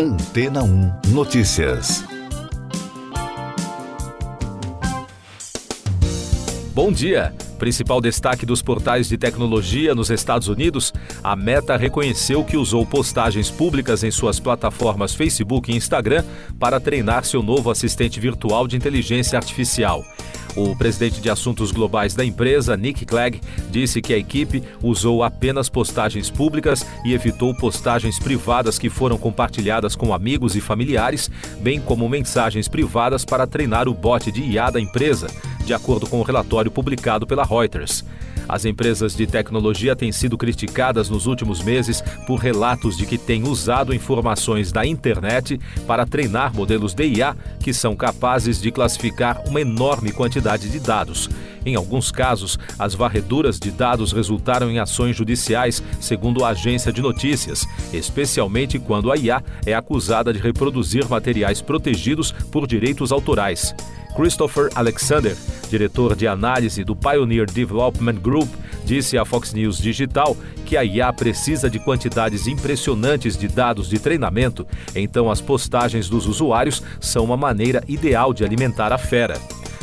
Antena 1 Notícias. Bom dia. Principal destaque dos portais de tecnologia nos Estados Unidos, a Meta reconheceu que usou postagens públicas em suas plataformas Facebook e Instagram para treinar seu novo assistente virtual de inteligência artificial. O presidente de assuntos globais da empresa, Nick Clegg, disse que a equipe usou apenas postagens públicas e evitou postagens privadas que foram compartilhadas com amigos e familiares, bem como mensagens privadas para treinar o bot de IA da empresa de acordo com o relatório publicado pela Reuters. As empresas de tecnologia têm sido criticadas nos últimos meses por relatos de que têm usado informações da internet para treinar modelos de IA que são capazes de classificar uma enorme quantidade de dados. Em alguns casos, as varreduras de dados resultaram em ações judiciais, segundo a agência de notícias, especialmente quando a IA é acusada de reproduzir materiais protegidos por direitos autorais. Christopher Alexander, diretor de análise do Pioneer Development Group, disse à Fox News Digital que a IA precisa de quantidades impressionantes de dados de treinamento, então as postagens dos usuários são uma maneira ideal de alimentar a fera.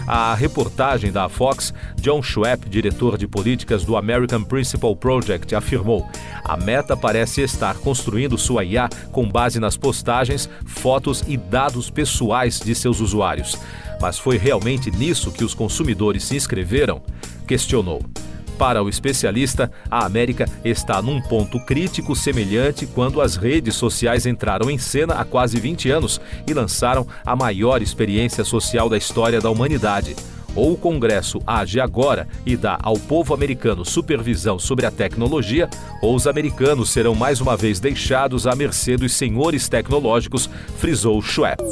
A reportagem da Fox, John Schwepp, diretor de políticas do American Principal Project, afirmou: a meta parece estar construindo sua IA com base nas postagens, fotos e dados pessoais de seus usuários. Mas foi realmente nisso que os consumidores se inscreveram? Questionou. Para o especialista, a América está num ponto crítico semelhante quando as redes sociais entraram em cena há quase 20 anos e lançaram a maior experiência social da história da humanidade. Ou o Congresso age agora e dá ao povo americano supervisão sobre a tecnologia, ou os americanos serão mais uma vez deixados à mercê dos senhores tecnológicos, frisou Schwepp.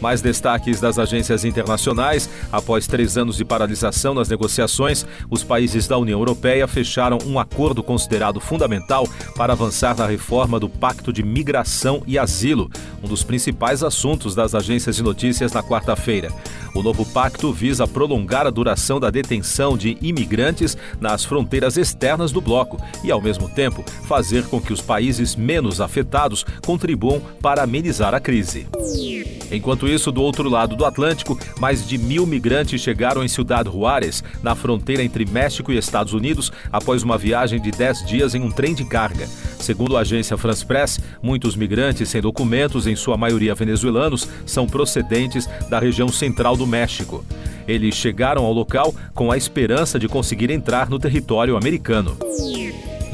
Mais destaques das agências internacionais. Após três anos de paralisação nas negociações, os países da União Europeia fecharam um acordo considerado fundamental para avançar na reforma do Pacto de Migração e Asilo, um dos principais assuntos das agências de notícias na quarta-feira. O novo pacto visa prolongar a duração da detenção de imigrantes nas fronteiras externas do bloco e, ao mesmo tempo, fazer com que os países menos afetados contribuam para amenizar a crise. Enquanto isso, do outro lado do Atlântico, mais de mil migrantes chegaram em Ciudad Juárez, na fronteira entre México e Estados Unidos, após uma viagem de 10 dias em um trem de carga. Segundo a agência France Press, muitos migrantes sem documentos, em sua maioria venezuelanos, são procedentes da região central do México. Eles chegaram ao local com a esperança de conseguir entrar no território americano.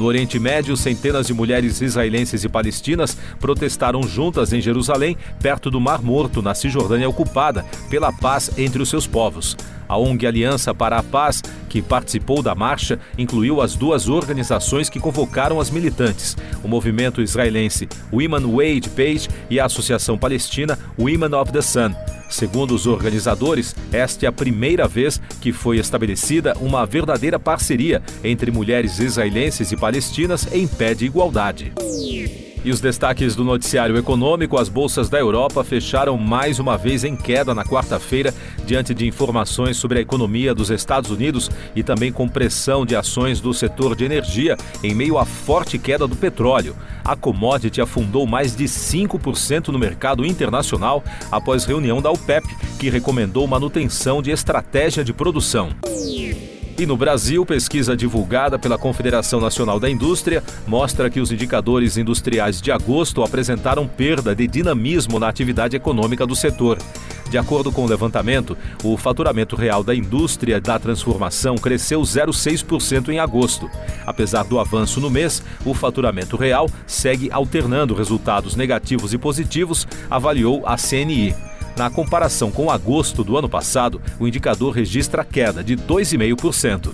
No Oriente Médio, centenas de mulheres israelenses e palestinas protestaram juntas em Jerusalém, perto do Mar Morto, na Cisjordânia ocupada, pela paz entre os seus povos. A ONG Aliança para a Paz, que participou da marcha, incluiu as duas organizações que convocaram as militantes: o movimento israelense Women Wage Page e a Associação Palestina Women of the Sun. Segundo os organizadores, esta é a primeira vez que foi estabelecida uma verdadeira parceria entre mulheres israelenses e palestinas em pé de igualdade. E os destaques do noticiário econômico: as bolsas da Europa fecharam mais uma vez em queda na quarta-feira, diante de informações sobre a economia dos Estados Unidos e também com pressão de ações do setor de energia em meio à forte queda do petróleo. A commodity afundou mais de 5% no mercado internacional após reunião da OPEP, que recomendou manutenção de estratégia de produção. E no Brasil, pesquisa divulgada pela Confederação Nacional da Indústria mostra que os indicadores industriais de agosto apresentaram perda de dinamismo na atividade econômica do setor. De acordo com o levantamento, o faturamento real da indústria da transformação cresceu 0,6% em agosto. Apesar do avanço no mês, o faturamento real segue alternando resultados negativos e positivos, avaliou a CNI. Na comparação com agosto do ano passado, o indicador registra queda de 2,5%.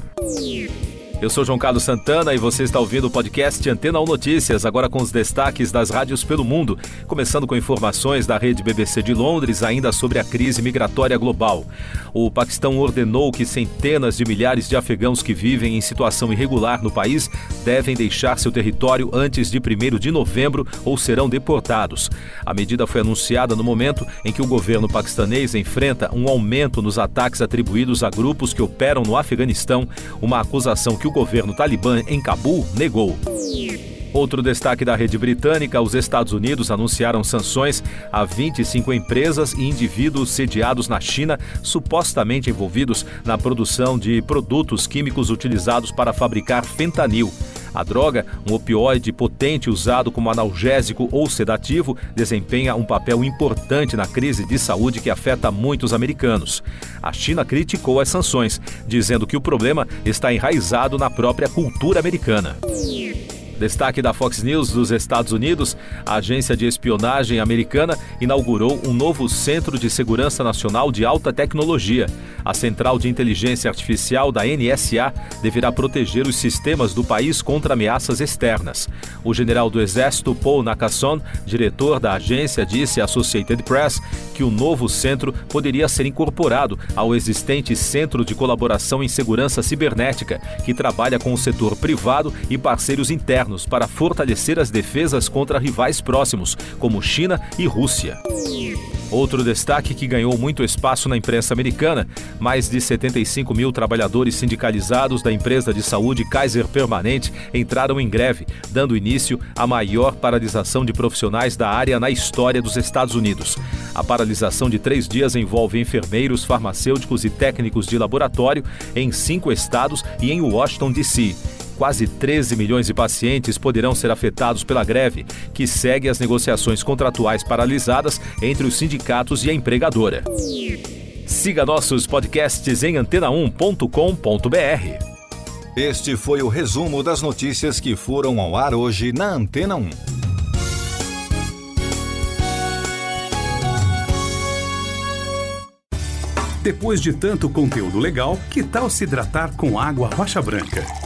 Eu sou João Carlos Santana e você está ouvindo o podcast Antena 1 Notícias, agora com os destaques das rádios pelo mundo, começando com informações da rede BBC de Londres ainda sobre a crise migratória global. O Paquistão ordenou que centenas de milhares de afegãos que vivem em situação irregular no país devem deixar seu território antes de 1 de novembro ou serão deportados. A medida foi anunciada no momento em que o governo paquistanês enfrenta um aumento nos ataques atribuídos a grupos que operam no Afeganistão, uma acusação que que o governo talibã em Cabul negou. Outro destaque da rede britânica: os Estados Unidos anunciaram sanções a 25 empresas e indivíduos sediados na China, supostamente envolvidos na produção de produtos químicos utilizados para fabricar fentanil. A droga, um opioide potente usado como analgésico ou sedativo, desempenha um papel importante na crise de saúde que afeta muitos americanos. A China criticou as sanções, dizendo que o problema está enraizado na própria cultura americana. Destaque da Fox News dos Estados Unidos: a agência de espionagem americana inaugurou um novo Centro de Segurança Nacional de Alta Tecnologia. A Central de Inteligência Artificial da NSA deverá proteger os sistemas do país contra ameaças externas. O general do Exército, Paul Nakasone, diretor da agência, disse à Associated Press que o novo centro poderia ser incorporado ao existente Centro de Colaboração em Segurança Cibernética, que trabalha com o setor privado e parceiros internos para fortalecer as defesas contra rivais próximos, como China e Rússia. Outro destaque que ganhou muito espaço na imprensa americana: mais de 75 mil trabalhadores sindicalizados da empresa de saúde Kaiser Permanente entraram em greve, dando início à maior paralisação de profissionais da área na história dos Estados Unidos. A paralisação de três dias envolve enfermeiros, farmacêuticos e técnicos de laboratório em cinco estados e em Washington, D.C. Quase 13 milhões de pacientes poderão ser afetados pela greve, que segue as negociações contratuais paralisadas entre os sindicatos e a empregadora. Siga nossos podcasts em antena1.com.br. Este foi o resumo das notícias que foram ao ar hoje na Antena 1. Depois de tanto conteúdo legal, que tal se hidratar com água rocha branca?